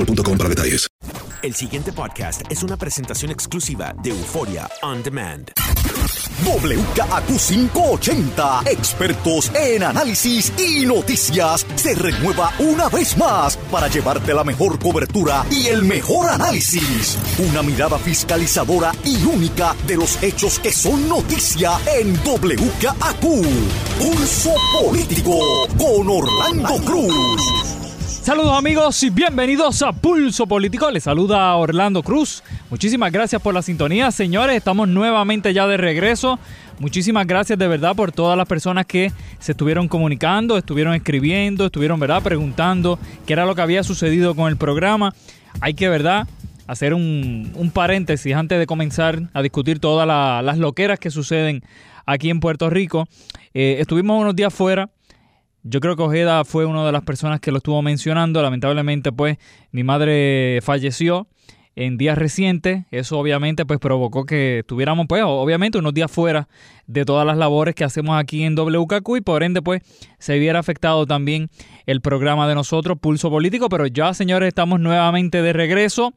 boostmobile.com para detalles. El siguiente podcast es una presentación exclusiva de Euforia On Demand. WKAQ 580, expertos en análisis y noticias, se renueva una vez más para llevarte la mejor cobertura y el mejor análisis. Una mirada fiscalizadora y única de los hechos que son noticia en WKAQ. Pulso Político con Orlando Cruz. Saludos amigos y bienvenidos a Pulso Político. Les saluda Orlando Cruz. Muchísimas gracias por la sintonía, señores. Estamos nuevamente ya de regreso. Muchísimas gracias de verdad por todas las personas que se estuvieron comunicando, estuvieron escribiendo, estuvieron, ¿verdad?, preguntando qué era lo que había sucedido con el programa. Hay que, ¿verdad?, hacer un, paréntesis antes de comenzar a discutir todas la- las loqueras que suceden aquí en Puerto Rico. Eh, estuvimos unos días fuera. Yo creo que Ojeda fue una de las personas que lo estuvo mencionando. Lamentablemente, pues, mi madre falleció en días recientes. Eso obviamente, pues, provocó que estuviéramos, pues, obviamente, unos días fuera de todas las labores que hacemos aquí en WKQ y por ende, pues, se viera afectado también el programa de nosotros, Pulso Político. Pero ya, señores, estamos nuevamente de regreso.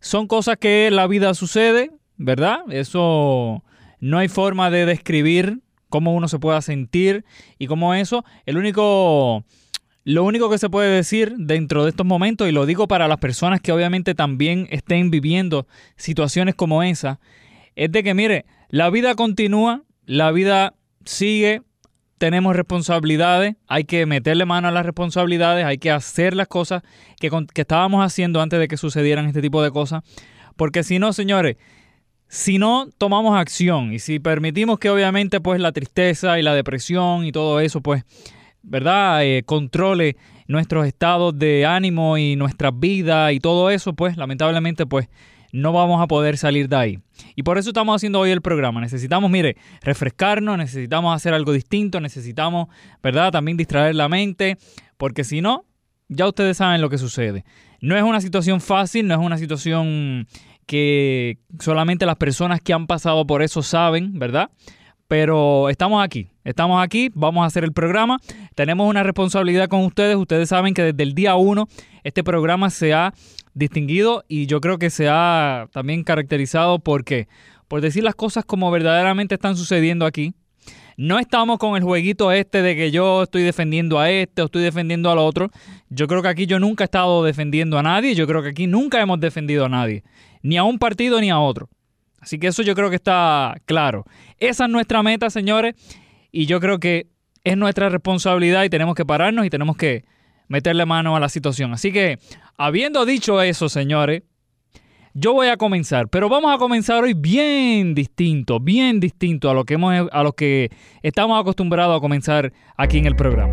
Son cosas que la vida sucede, ¿verdad? Eso no hay forma de describir cómo uno se pueda sentir y cómo eso. El único, lo único que se puede decir dentro de estos momentos, y lo digo para las personas que obviamente también estén viviendo situaciones como esa, es de que, mire, la vida continúa, la vida sigue, tenemos responsabilidades, hay que meterle mano a las responsabilidades, hay que hacer las cosas que, que estábamos haciendo antes de que sucedieran este tipo de cosas, porque si no, señores, si no tomamos acción y si permitimos que obviamente pues la tristeza y la depresión y todo eso pues, ¿verdad? Eh, controle nuestros estados de ánimo y nuestras vidas y todo eso pues lamentablemente pues no vamos a poder salir de ahí. Y por eso estamos haciendo hoy el programa. Necesitamos, mire, refrescarnos, necesitamos hacer algo distinto, necesitamos, ¿verdad? También distraer la mente, porque si no, ya ustedes saben lo que sucede. No es una situación fácil, no es una situación que solamente las personas que han pasado por eso saben, ¿verdad? Pero estamos aquí, estamos aquí, vamos a hacer el programa, tenemos una responsabilidad con ustedes, ustedes saben que desde el día uno este programa se ha distinguido y yo creo que se ha también caracterizado porque por decir las cosas como verdaderamente están sucediendo aquí. No estamos con el jueguito este de que yo estoy defendiendo a este o estoy defendiendo al otro. Yo creo que aquí yo nunca he estado defendiendo a nadie. Yo creo que aquí nunca hemos defendido a nadie. Ni a un partido ni a otro. Así que eso yo creo que está claro. Esa es nuestra meta, señores. Y yo creo que es nuestra responsabilidad y tenemos que pararnos y tenemos que meterle mano a la situación. Así que, habiendo dicho eso, señores, yo voy a comenzar, pero vamos a comenzar hoy bien distinto, bien distinto a lo que hemos, a lo que estamos acostumbrados a comenzar aquí en el programa.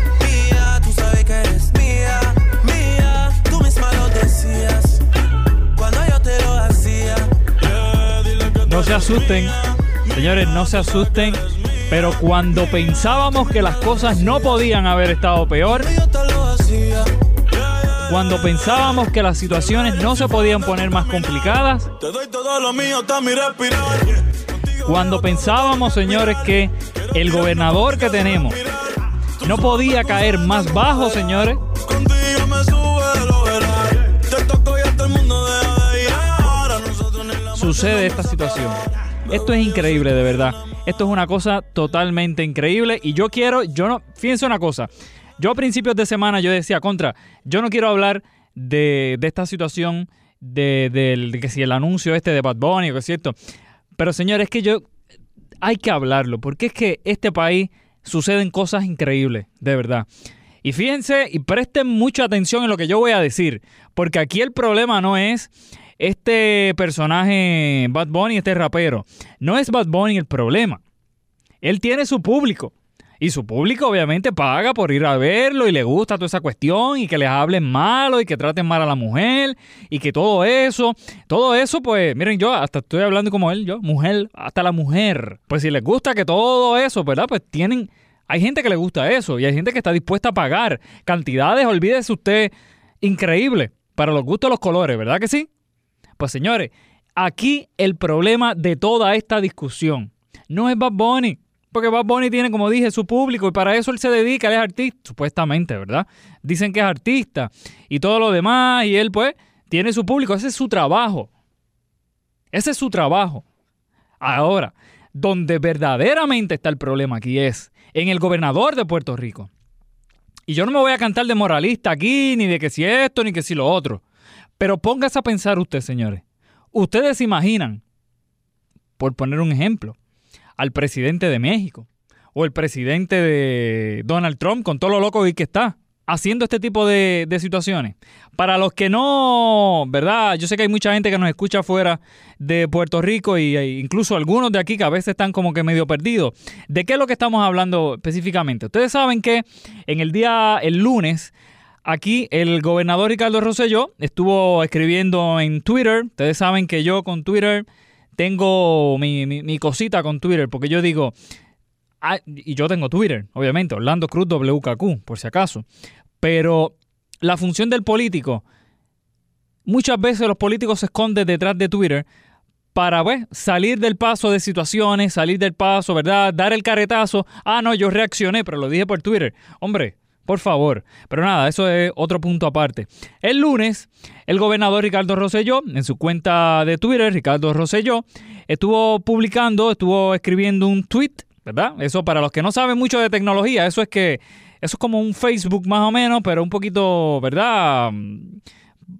No se asusten, señores, no se asusten. Pero cuando pensábamos que las cosas no podían haber estado peor, cuando pensábamos que las situaciones no se podían poner más complicadas, cuando pensábamos, señores, que el gobernador que tenemos no podía caer más bajo, señores, sucede esta situación. Esto es increíble, de verdad. Esto es una cosa totalmente increíble y yo quiero, yo no, fíjense una cosa, yo a principios de semana yo decía, contra, yo no quiero hablar de, de esta situación de, de, que si el anuncio este de Bad Bunny, que es cierto, pero señores, es que yo, hay que hablarlo, porque es que este país suceden cosas increíbles, de verdad. Y fíjense y presten mucha atención en lo que yo voy a decir, porque aquí el problema no es este personaje Bad Bunny, este rapero, no es Bad Bunny el problema. Él tiene su público. Y su público obviamente paga por ir a verlo y le gusta toda esa cuestión y que les hablen malo y que traten mal a la mujer y que todo eso, todo eso pues miren yo hasta estoy hablando como él, yo, mujer, hasta la mujer. Pues si les gusta que todo eso, ¿verdad? Pues tienen, hay gente que le gusta eso y hay gente que está dispuesta a pagar cantidades, olvídese usted, increíble para los gustos los colores, ¿verdad que sí? Pues señores, aquí el problema de toda esta discusión no es Bad Bunny. Porque Bad Bunny tiene, como dije, su público y para eso él se dedica, él es artista, supuestamente, ¿verdad? Dicen que es artista y todo lo demás y él pues tiene su público, ese es su trabajo. Ese es su trabajo. Ahora, donde verdaderamente está el problema aquí es en el gobernador de Puerto Rico. Y yo no me voy a cantar de moralista aquí, ni de que si esto, ni que si lo otro. Pero póngase a pensar usted, señores. Ustedes imaginan, por poner un ejemplo, al presidente de México o el presidente de Donald Trump con todo lo loco que está haciendo este tipo de, de, situaciones. Para los que no, ¿verdad? Yo sé que hay mucha gente que nos escucha fuera de Puerto Rico y e incluso algunos de aquí que a veces están como que medio perdidos. ¿De qué es lo que estamos hablando específicamente? Ustedes saben que en el día, el lunes, Aquí el gobernador Ricardo Rosselló estuvo escribiendo en Twitter. Ustedes saben que yo con Twitter tengo mi, cosita con Twitter, porque yo digo, ah, y yo tengo Twitter, obviamente, Orlando Cruz WKQ, por si acaso. Pero la función del político, muchas veces los políticos se esconden detrás de Twitter para pues, salir del paso de situaciones, salir del paso, ¿verdad? Dar el caretazo. Ah, no, yo reaccioné, pero lo dije por Twitter. Hombre, por favor. Pero nada, eso es otro punto aparte. El lunes, el gobernador Ricardo Rosselló, en su cuenta de Twitter, Ricardo Rosselló, estuvo publicando, estuvo escribiendo un tweet, ¿verdad? Eso para los que no saben mucho de tecnología, eso es que, eso es como un Facebook más o menos, pero un poquito, ¿verdad?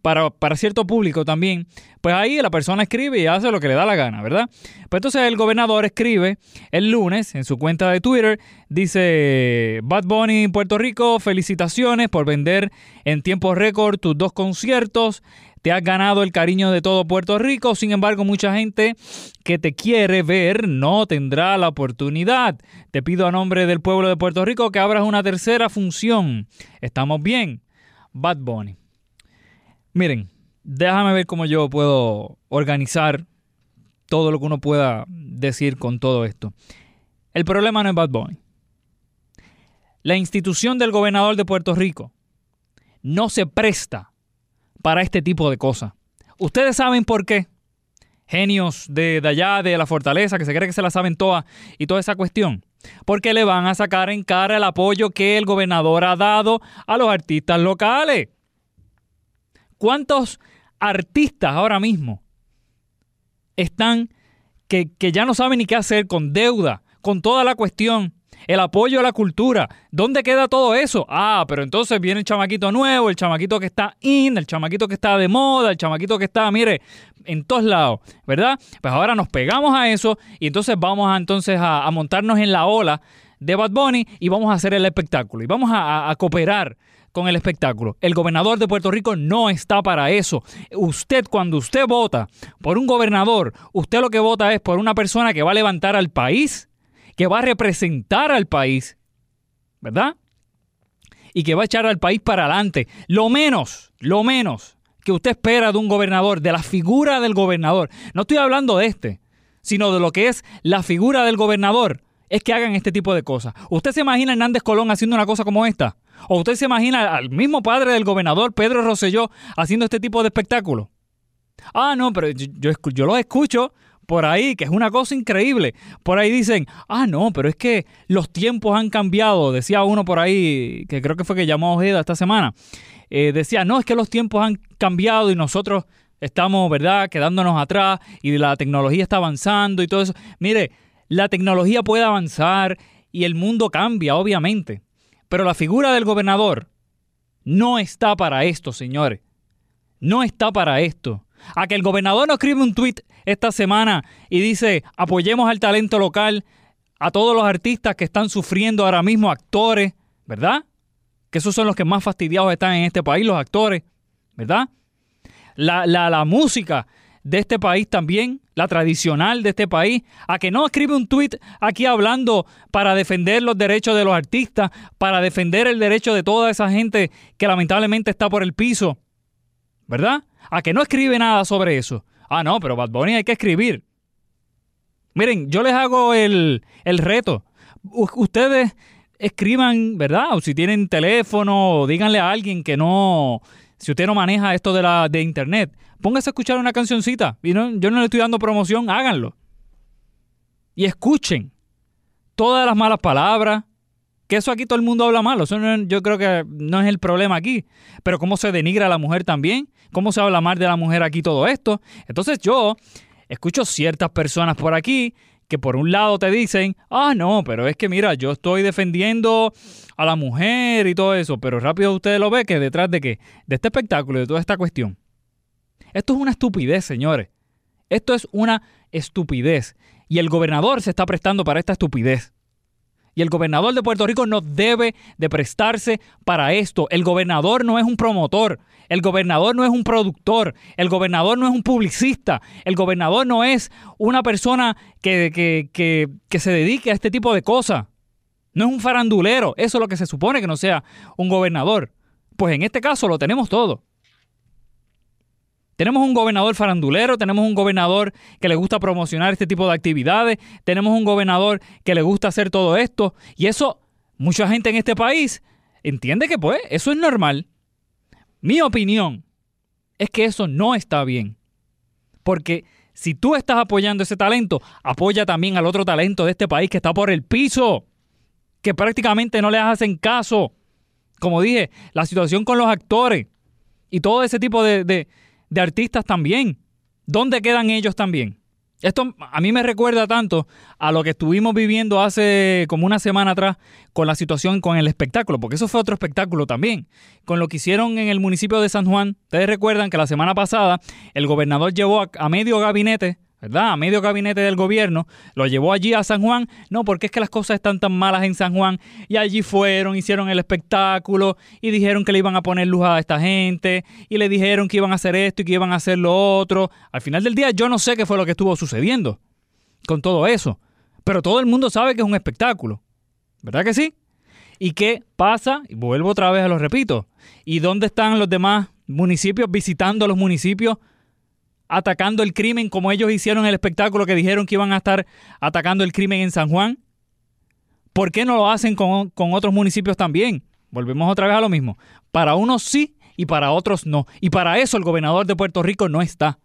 Para, para, cierto público también, pues ahí la persona escribe y hace lo que le da la gana, ¿verdad? Pues entonces el gobernador escribe el lunes en su cuenta de Twitter, dice, Bad Bunny Puerto Rico, felicitaciones por vender en tiempo récord tus dos conciertos. Te has ganado el cariño de todo Puerto Rico, sin embargo mucha gente que te quiere ver no tendrá la oportunidad. Te pido a nombre del pueblo de Puerto Rico que abras una tercera función. ¿Estamos bien? Bad Bunny. Miren, déjame ver cómo yo puedo organizar todo lo que uno pueda decir con todo esto. El problema no es Bad Bunny. La institución del gobernador de Puerto Rico no se presta para este tipo de cosas. Ustedes saben por qué. genios de, de allá, de la fortaleza, que se cree que se la saben todas y toda esa cuestión. Porque le van a sacar en cara el apoyo que el gobernador ha dado a los artistas locales. ¿Cuántos artistas ahora mismo están que, que ya no saben ni qué hacer con deuda, con toda la cuestión? el apoyo a la cultura. ¿Dónde queda todo eso? Ah, pero entonces viene el chamaquito nuevo, el chamaquito que está in, el chamaquito que está de moda, el chamaquito que está, mire, en todos lados, ¿verdad? Pues ahora nos pegamos a eso y entonces vamos a, entonces a, montarnos en la ola de Bad Bunny y vamos a hacer el espectáculo y vamos a cooperar con el espectáculo. El gobernador de Puerto Rico no está para eso. Usted, cuando usted vota por un gobernador, usted lo que vota es por una persona que va a levantar al país que va a representar al país, ¿verdad? Y que va a echar al país para adelante. Lo menos, lo menos que usted espera de un gobernador, de la figura del gobernador. No estoy hablando de este, sino de lo que es la figura del gobernador. Es que hagan este tipo de cosas. ¿Usted se imagina Hernández Colón haciendo una cosa como esta? ¿O usted se imagina al mismo padre del gobernador, Pedro Rosselló, haciendo este tipo de espectáculo? Ah, no, pero yo, yo, yo lo escucho por ahí, que es una cosa increíble. Por ahí dicen, ah, no, pero es que los tiempos han cambiado. Decía uno por ahí, que creo que fue que llamó a Ojeda esta semana. Eh, decía, no, es que los tiempos han cambiado y nosotros estamos, ¿verdad?, quedándonos atrás y la tecnología está avanzando y todo eso. Mire, la tecnología puede avanzar y el mundo cambia, obviamente. Pero la figura del gobernador no está para esto, señores. No está para esto. A que el gobernador no escribe un tweet esta semana y dice, apoyemos al talento local, a todos los artistas que están sufriendo ahora mismo, actores, ¿verdad? Que esos son los que más fastidiados están en este país, los actores, ¿verdad? La, la, la música de este país también, la tradicional de este país, a que no escribe un tweet aquí hablando para defender los derechos de los artistas, para defender el derecho de toda esa gente que lamentablemente está por el piso, ¿verdad? A que no escribe nada sobre eso. Ah, no, pero Bad Bunny hay que escribir. Miren, yo les hago el, reto. ustedes escriban, ¿verdad? O si tienen teléfono, díganle a alguien que no, si usted no maneja esto de la de internet, póngase a escuchar una cancioncita. Y no, yo no le estoy dando promoción, háganlo. Y escuchen todas las malas palabras, que eso aquí todo el mundo habla malo. Eso yo creo que no es el problema aquí. Pero cómo se denigra a la mujer también. Cómo se habla mal de la mujer aquí todo esto. Entonces yo escucho ciertas personas por aquí que por un lado te dicen, ah, no, pero es que mira, yo estoy defendiendo a la mujer y todo eso. Pero rápido ustedes lo ven que detrás de qué? De este espectáculo, de toda esta cuestión. Esto es una estupidez, señores. Esto es una estupidez. Y el gobernador se está prestando para esta estupidez. Y el gobernador de Puerto Rico no debe de prestarse para esto. El gobernador no es un promotor. El gobernador no es un productor. El gobernador no es un publicista. El gobernador no es una persona que, que, que se dedique a este tipo de cosas. No es un farandulero. Eso es lo que se supone que no sea un gobernador. Pues en este caso lo tenemos todo. Tenemos un gobernador farandulero, tenemos un gobernador que le gusta promocionar este tipo de actividades, tenemos un gobernador que le gusta hacer todo esto y eso mucha gente en este país entiende que pues eso es normal. Mi opinión es que eso no está bien. Porque si tú estás apoyando ese talento, apoya también al otro talento de este país que está por el piso, que prácticamente no le hacen caso. Como dije, la situación con los actores y todo ese tipo de artistas también. ¿Dónde quedan ellos también? Esto a mí me recuerda tanto a lo que estuvimos viviendo hace como una semana atrás con la situación con el espectáculo, porque eso fue otro espectáculo también, con lo que hicieron en el municipio de San Juan. Ustedes recuerdan que la semana pasada el gobernador llevó a, medio gabinete ¿verdad? A medio gabinete del gobierno, lo llevó allí a San Juan, no, porque es que las cosas están tan malas en San Juan, y allí fueron, hicieron el espectáculo, y dijeron que le iban a poner luz a esta gente, y le dijeron que iban a hacer esto y que iban a hacer lo otro. Al final del día yo no sé qué fue lo que estuvo sucediendo con todo eso, pero todo el mundo sabe que es un espectáculo, ¿verdad que sí? ¿Y qué pasa? Y vuelvo otra vez a lo repito. ¿Y dónde están los demás municipios visitando los municipios atacando el crimen como ellos hicieron el espectáculo que dijeron que iban a estar atacando el crimen en San Juan? ¿Por qué no lo hacen con, con otros municipios también? Volvemos otra vez a lo mismo. Para unos sí y para otros no. Y para eso el gobernador de Puerto Rico no está.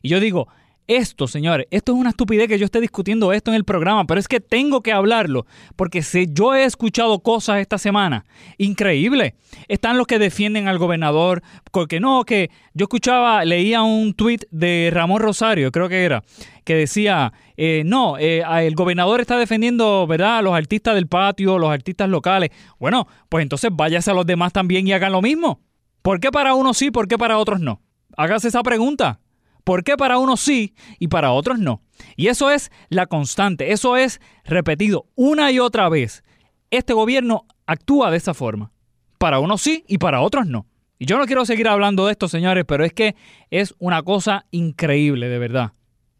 Y yo digo, Esto, señores, esto es una estupidez que yo esté discutiendo esto en el programa, pero es que tengo que hablarlo, porque si yo he escuchado cosas esta semana, increíble. Están los que defienden al gobernador, porque no, que yo escuchaba, leía un tweet de Ramón Rosario, creo que era, que decía, eh, no, eh, el gobernador está defendiendo, ¿verdad?, a los artistas del patio, los artistas locales. Bueno, pues entonces váyase a los demás también y hagan lo mismo. ¿Por qué para unos sí, por qué para otros no? Hágase esa pregunta. ¿Por qué para unos sí y para otros no? Y eso es la constante, eso es repetido una y otra vez. Este gobierno actúa de esa forma. Para unos sí y para otros no. Y yo no quiero seguir hablando de esto, señores, pero es que es una cosa increíble, de verdad.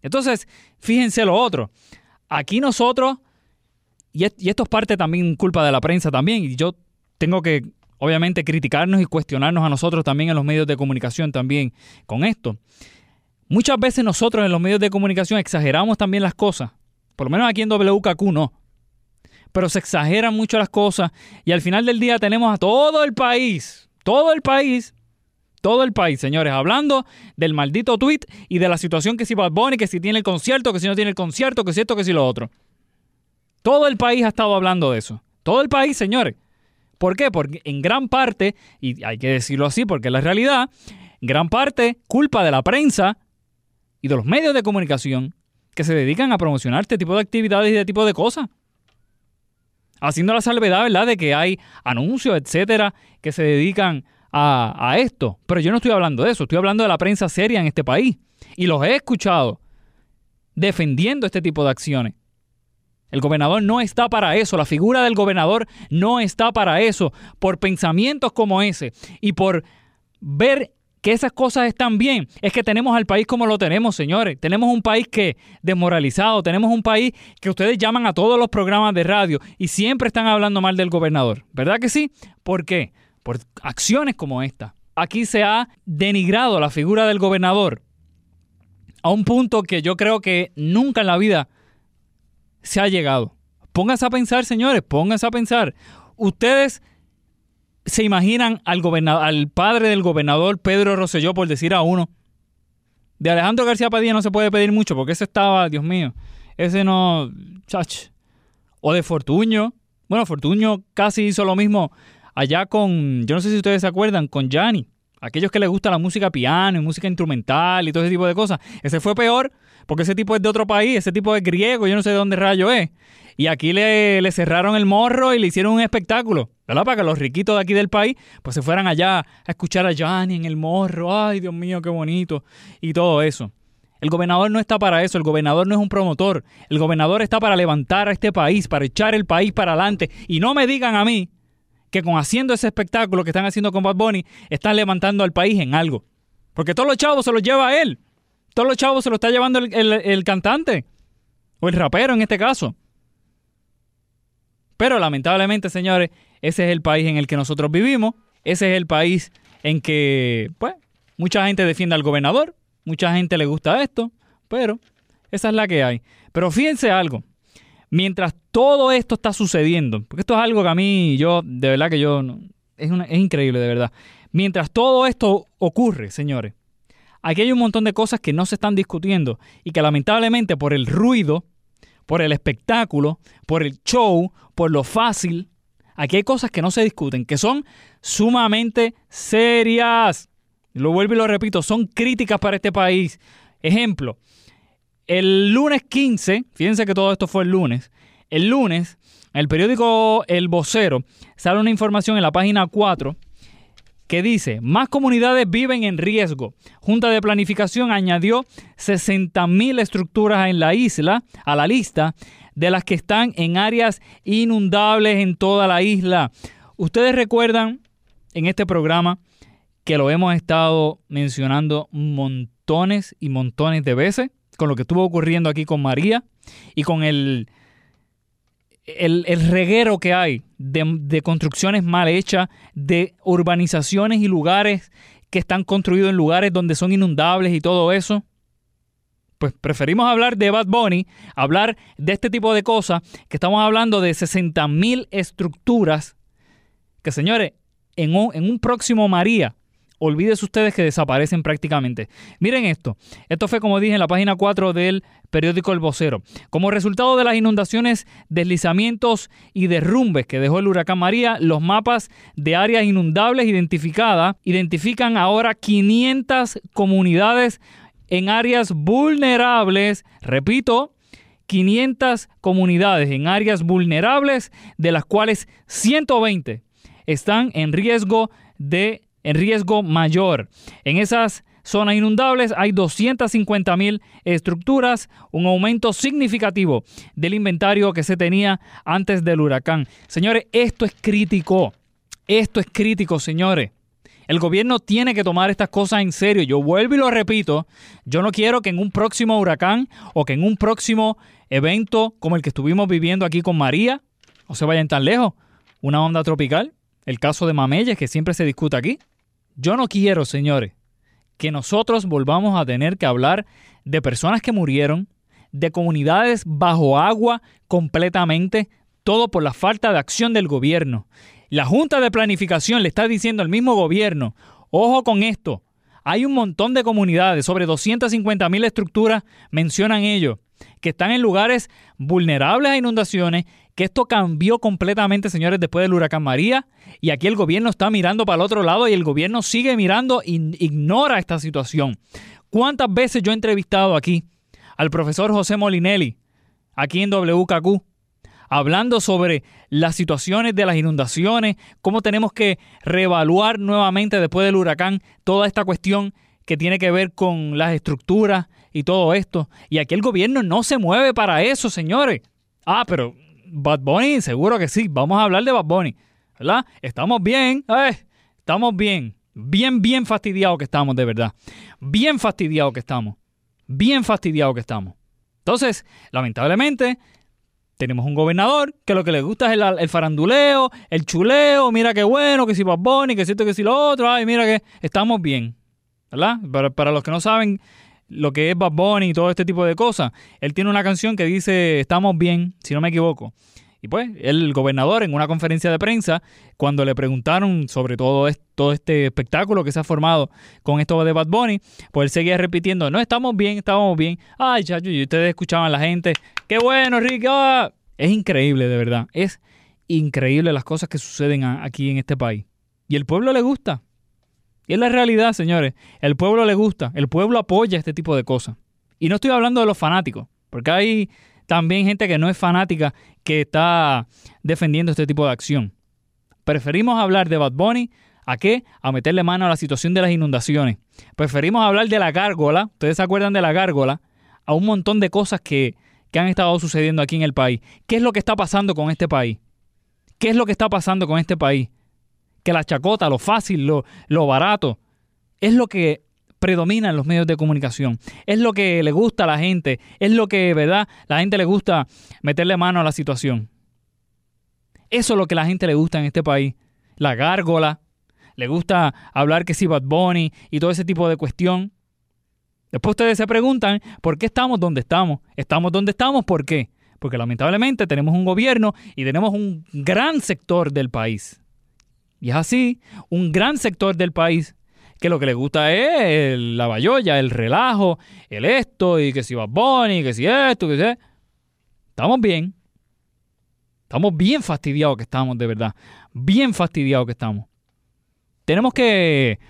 Entonces, fíjense lo otro. Aquí nosotros, y esto es parte también culpa de la prensa también, y yo tengo que obviamente criticarnos y cuestionarnos a nosotros también en los medios de comunicación también con esto. Muchas veces nosotros en los medios de comunicación exageramos también las cosas. Por lo menos aquí en WKQ no. Pero se exageran mucho las cosas y al final del día tenemos a todo el país, todo el país, todo el país, señores, hablando del maldito tweet y de la situación que si Bad Bunny, que si tiene el concierto, que si no tiene el concierto, que si esto, que si lo otro. Todo el país ha estado hablando de eso. Todo el país, señores. ¿Por qué? Porque en gran parte, y hay que decirlo así porque es la realidad, gran parte culpa de la prensa y de los medios de comunicación que se dedican a promocionar este tipo de actividades y de tipo de cosas. Haciendo la salvedad, ¿verdad?, de que hay anuncios, etcétera, que se dedican a, a esto. Pero yo no estoy hablando de eso, estoy hablando de la prensa seria en este país. Y los he escuchado defendiendo este tipo de acciones. El gobernador no está para eso, la figura del gobernador no está para eso, por pensamientos como ese y por ver que esas cosas están bien, es que tenemos al país como lo tenemos, señores. Tenemos un país que desmoralizado, tenemos un país que ustedes llaman a todos los programas de radio y siempre están hablando mal del gobernador. ¿Verdad que sí? ¿Por qué? Por acciones como esta. Aquí se ha denigrado la figura del gobernador a un punto que yo creo que nunca en la vida se ha llegado. Pónganse a pensar, señores, pónganse a pensar. Ustedes se imaginan al, al padre del gobernador Pedro Rosselló, por decir a uno. De Alejandro García Padilla no se puede pedir mucho porque ese estaba, Dios mío, ese no. Chach. O de Fortuño. Bueno, Fortuño casi hizo lo mismo allá con. Yo no sé si ustedes se acuerdan, con Yanni. Aquellos que les gusta la música piano y música instrumental y todo ese tipo de cosas. Ese fue peor porque ese tipo es de otro país, ese tipo es griego, yo no sé de dónde rayo es. Y aquí le, le cerraron el morro y le hicieron un espectáculo. Para que los riquitos de aquí del país pues se fueran allá a escuchar a Johnny en el morro, ay Dios mío, qué bonito, y todo eso. El gobernador no está para eso, el gobernador no es un promotor, el gobernador está para levantar a este país, para echar el país para adelante. Y no me digan a mí que con haciendo ese espectáculo que están haciendo con Bad Bunny, están levantando al país en algo. Porque todos los chavos se los lleva a él. Todos los chavos se los está llevando el cantante. O el rapero en este caso. Pero lamentablemente, señores, ese es el país en el que nosotros vivimos. Ese es el país en que, pues, mucha gente defiende al gobernador. Mucha gente le gusta esto. Pero esa es la que hay. Pero fíjense algo. Mientras todo esto está sucediendo, porque esto es algo que a mí, yo, de verdad que yo, es, es increíble, de verdad. Mientras todo esto ocurre, señores, aquí hay un montón de cosas que no se están discutiendo y que lamentablemente por el ruido, por el espectáculo, por el show, por lo fácil, Aquí hay cosas que no se discuten, que son sumamente serias. Lo vuelvo y lo repito, son críticas para este país. Ejemplo, el lunes 15, fíjense que todo esto fue el lunes, el lunes, el periódico El Vocero sale una información en la página 4 que dice, más comunidades viven en riesgo. Junta de Planificación añadió 60.000 estructuras en la isla a la lista de las que están en áreas inundables en toda la isla. Ustedes recuerdan en este programa que lo hemos estado mencionando montones y montones de veces, con lo que estuvo ocurriendo aquí con María y con el, el, reguero que hay de, construcciones mal hechas, de urbanizaciones y lugares que están construidos en lugares donde son inundables y todo eso pues preferimos hablar de Bad Bunny, hablar de este tipo de cosas, que estamos hablando de 60 mil estructuras, que señores, en un, en un próximo María olvídese ustedes que desaparecen prácticamente. Miren esto. Esto fue como dije en la página 4 del periódico El Vocero. Como resultado de las inundaciones, deslizamientos y derrumbes que dejó el huracán María, los mapas de áreas inundables identificadas identifican ahora 500 comunidades en áreas vulnerables. Repito, 500 comunidades en áreas vulnerables, de las cuales 120 están en riesgo de en riesgo mayor. En esas zonas inundables hay 250 mil estructuras, un aumento significativo del inventario que se tenía antes del huracán. Señores, esto es crítico. Esto es crítico, señores. El gobierno tiene que tomar estas cosas en serio. Yo vuelvo y lo repito. Yo no quiero que en un próximo huracán o que en un próximo evento como el que estuvimos viviendo aquí con María, o se vayan tan lejos, una onda tropical, el caso de Mameyes que siempre se discute aquí. Yo no quiero, señores, que nosotros volvamos a tener que hablar de personas que murieron, de comunidades bajo agua completamente, todo por la falta de acción del gobierno. La Junta de Planificación le está diciendo al mismo gobierno, ojo con esto, hay un montón de comunidades, sobre 250 mil estructuras, mencionan ellos, que están en lugares vulnerables a inundaciones, que esto cambió completamente, señores, después del huracán María, y aquí el gobierno está mirando para el otro lado y el gobierno sigue mirando e ignora esta situación. ¿Cuántas veces yo he entrevistado aquí al profesor José Molinelli, aquí en WKQ, hablando sobre las situaciones de las inundaciones, cómo tenemos que reevaluar nuevamente después del huracán toda esta cuestión que tiene que ver con las estructuras y todo esto. Y aquí el gobierno no se mueve para eso, señores. Ah, pero Bad Bunny, seguro que sí. Vamos a hablar de Bad Bunny. ¿Verdad? Estamos bien. Eh, estamos bien. Bien, bien fastidiados que estamos, de verdad. Bien fastidiados que estamos. Bien fastidiados que estamos. Entonces, lamentablemente, tenemos un gobernador que lo que le gusta es el, faranduleo, el chuleo, mira qué bueno, que si Bad Bunny, que si esto, que si lo otro, ay, mira que estamos bien. ¿Verdad? Para, para los que no saben lo que es Bad Bunny y todo este tipo de cosas, él tiene una canción que dice estamos bien, si no me equivoco. Y pues, el gobernador en una conferencia de prensa, cuando le preguntaron sobre todo, todo este espectáculo que se ha formado con esto de Bad Bunny, pues él seguía repitiendo, no, estamos bien, estamos bien. Ay, chacho, y ustedes escuchaban a la gente, qué bueno, Ricky. Ah". Es increíble, de verdad. Es increíble las cosas que suceden aquí en este país. Y el pueblo le gusta. Y es la realidad, señores. El pueblo le gusta, el pueblo apoya este tipo de cosas. Y no estoy hablando de los fanáticos, porque hay también gente que no es fanática que está defendiendo este tipo de acción. Preferimos hablar de Bad Bunny a qué? A meterle mano a la situación de las inundaciones. Preferimos hablar de la gárgola, ustedes se acuerdan de la gárgola, a un montón de cosas que, que han estado sucediendo aquí en el país. ¿Qué es lo que está pasando con este país? ¿Qué es lo que está pasando con este país? Que la chacota, lo fácil, lo, lo barato, es lo que predomina en los medios de comunicación. Es lo que le gusta a la gente, es lo que, ¿verdad? La gente le gusta meterle mano a la situación. Eso es lo que la gente le gusta en este país. La gárgola, le gusta hablar que si Bad Bunny y todo ese tipo de cuestión. Después ustedes se preguntan, ¿por qué estamos donde estamos? ¿Estamos donde estamos? ¿Por qué? Porque lamentablemente tenemos un gobierno y tenemos un gran sector del país. Y es así, un gran sector del país que lo que le gusta es la bayolla, el relajo, el esto, y que si va Bunny, que si esto, que si... Estamos bien. Estamos bien fastidiados que estamos, de verdad. Bien fastidiados que estamos. Tenemos que...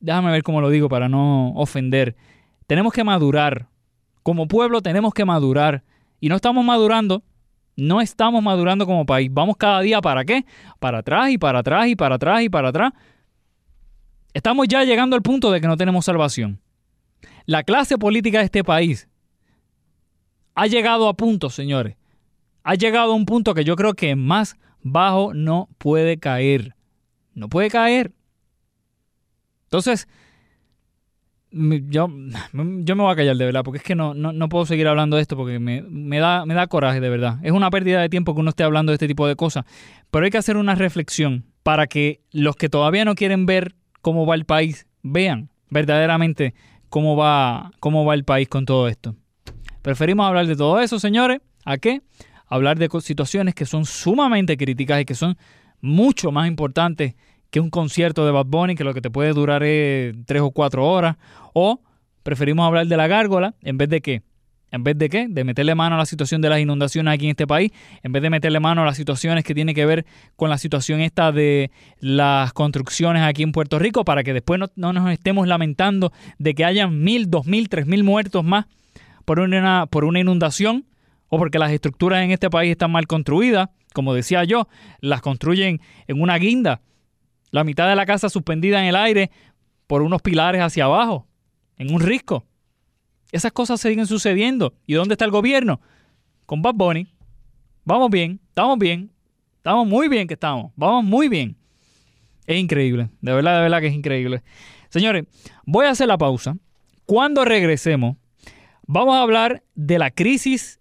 Déjame ver cómo lo digo para no ofender. Tenemos que madurar. Como pueblo tenemos que madurar. Y no estamos madurando. No estamos madurando como país. Vamos cada día para qué? Para atrás y para atrás y para atrás y para atrás. Estamos ya llegando al punto de que no tenemos salvación. La clase política de este país ha llegado a punto, señores. Ha llegado a un punto que yo creo que más bajo no puede caer. No puede caer. Entonces, yo, yo me voy a callar de verdad, porque es que no, no, puedo seguir hablando de esto porque me, me, da, me da coraje de verdad. Es una pérdida de tiempo que uno esté hablando de este tipo de cosas. Pero hay que hacer una reflexión para que los que todavía no quieren ver cómo va el país, vean verdaderamente cómo va, cómo va el país con todo esto. Preferimos hablar de todo eso, señores, ¿a qué? Hablar de situaciones que son sumamente críticas y que son mucho más importantes que un concierto de Bad Bunny que lo que te puede durar es tres o cuatro horas. O preferimos hablar de la gárgola en vez de qué? En vez de qué? De meterle mano a la situación de las inundaciones aquí en este país, en vez de meterle mano a las situaciones que tienen que ver con la situación esta de las construcciones aquí en Puerto Rico, para que después no, no nos estemos lamentando de que hayan mil, dos mil, tres mil muertos más por una, por una inundación o porque las estructuras en este país están mal construidas. Como decía yo, las construyen en una guinda, la mitad de la casa suspendida en el aire por unos pilares hacia abajo, en un risco. Esas cosas siguen sucediendo. ¿Y dónde está el gobierno? Con Bad Bunny. Vamos bien, estamos bien. Estamos muy bien que estamos. Vamos muy bien. Es increíble. De verdad, de verdad que es increíble. Señores, voy a hacer la pausa. Cuando regresemos, vamos a hablar de la crisis,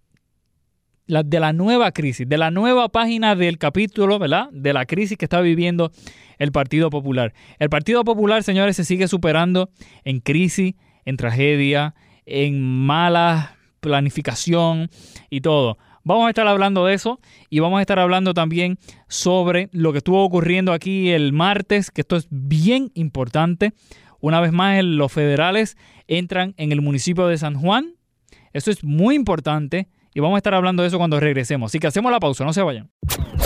de la nueva crisis, de la nueva página del capítulo, ¿verdad? De la crisis que está viviendo el Partido Popular. El Partido Popular, señores, se sigue superando en crisis, en tragedia, en mala planificación y todo. Vamos a estar hablando de eso y vamos a estar hablando también sobre lo que estuvo ocurriendo aquí el martes, que esto es bien importante. Una vez más, los federales entran en el municipio de San Juan. Eso es muy importante y vamos a estar hablando de eso cuando regresemos. Así que hacemos la pausa, no se vayan.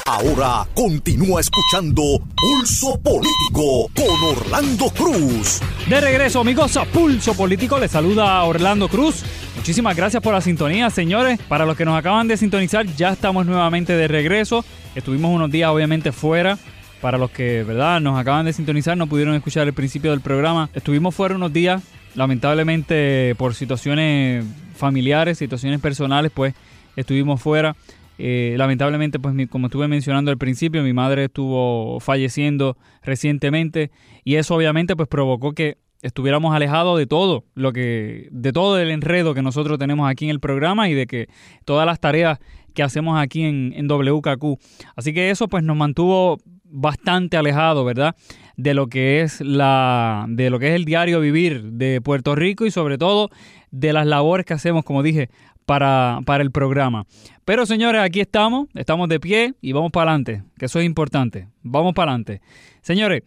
Ahora continúa escuchando Pulso Político con Orlando Cruz. De regreso, amigos, a Pulso Político les saluda Orlando Cruz. Muchísimas gracias por la sintonía, señores. Para los que nos acaban de sintonizar, ya estamos nuevamente de regreso. Estuvimos unos días, obviamente, fuera. Para los que, ¿verdad?, nos acaban de sintonizar, no pudieron escuchar el principio del programa. Estuvimos fuera unos días, lamentablemente por situaciones familiares, situaciones personales, pues estuvimos fuera. Eh, lamentablemente, pues como estuve mencionando al principio, mi madre estuvo falleciendo recientemente y eso obviamente pues provocó que estuviéramos alejados de todo lo que de todo el enredo que nosotros tenemos aquí en el programa y de que todas las tareas que hacemos aquí en, en WKQ. Así que eso pues nos mantuvo bastante alejado, ¿verdad? De lo que es la de lo que es el diario vivir de Puerto Rico y sobre todo de las labores que hacemos, como dije, para, para el programa. Pero señores, aquí estamos, estamos de pie y vamos para adelante, que eso es importante. Vamos para adelante. Señores,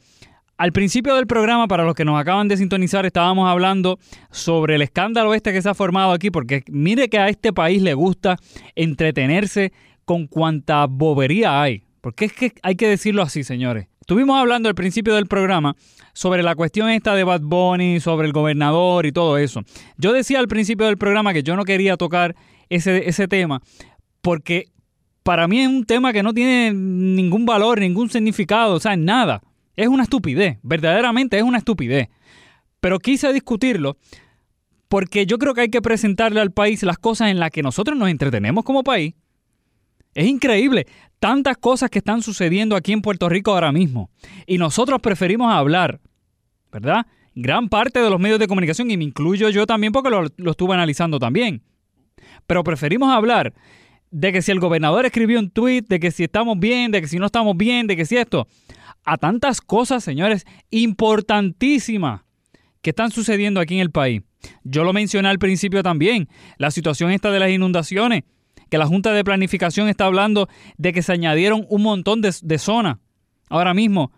al principio del programa, para los que nos acaban de sintonizar, estábamos hablando sobre el escándalo este que se ha formado aquí, porque mire que a este país le gusta entretenerse con cuanta bobería hay. Porque es que hay que decirlo así, señores. Estuvimos hablando al principio del programa sobre la cuestión esta de Bad Bunny, sobre el gobernador y todo eso. Yo decía al principio del programa que yo no quería tocar ese, ese tema porque para mí es un tema que no tiene ningún valor, ningún significado, o sea, nada. Es una estupidez, verdaderamente es una estupidez. Pero quise discutirlo porque yo creo que hay que presentarle al país las cosas en las que nosotros nos entretenemos como país. Es increíble tantas cosas que están sucediendo aquí en Puerto Rico ahora mismo. Y nosotros preferimos hablar, ¿verdad? Gran parte de los medios de comunicación, y me incluyo yo también porque lo, estuve analizando también. Pero preferimos hablar de que si el gobernador escribió un tweet, de que si estamos bien, de que si no estamos bien, de que si esto. A tantas cosas, señores, importantísimas que están sucediendo aquí en el país. Yo lo mencioné al principio también, la situación esta de las inundaciones que la Junta de Planificación está hablando de que se añadieron un montón de, zonas ahora mismo